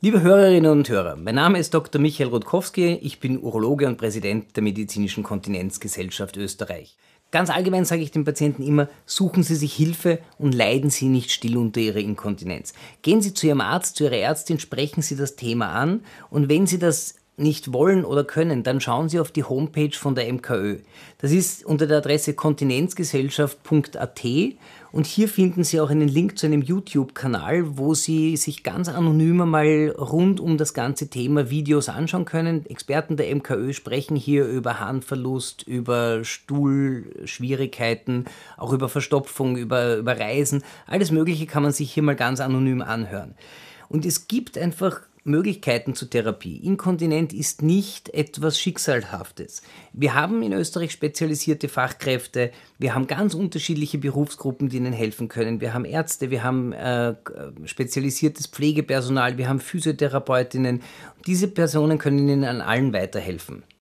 Liebe Hörerinnen und Hörer, mein Name ist Dr. Michael Rutkowski, ich bin Urologe und Präsident der Medizinischen Kontinenzgesellschaft Österreich. Ganz allgemein sage ich den Patienten immer, suchen Sie sich Hilfe und leiden Sie nicht still unter Ihrer Inkontinenz. Gehen Sie zu Ihrem Arzt, zu Ihrer Ärztin, sprechen Sie das Thema an und wenn Sie das nicht wollen oder können, dann schauen Sie auf die Homepage von der MKÖ. Das ist unter der Adresse kontinenzgesellschaft.at und hier finden Sie auch einen Link zu einem YouTube-Kanal, wo Sie sich ganz anonym einmal rund um das ganze Thema Videos anschauen können. Experten der MKÖ sprechen hier über Harnverlust, über Stuhlschwierigkeiten, auch über Verstopfung, über, über Reisen. Alles Mögliche kann man sich hier mal ganz anonym anhören. Und es gibt einfach Möglichkeiten zur Therapie. Inkontinent ist nicht etwas Schicksalhaftes. Wir haben in Österreich spezialisierte Fachkräfte, wir haben ganz unterschiedliche Berufsgruppen, die ihnen helfen können. Wir haben Ärzte, wir haben äh, spezialisiertes Pflegepersonal, wir haben Physiotherapeutinnen. Diese Personen können ihnen an allen weiterhelfen.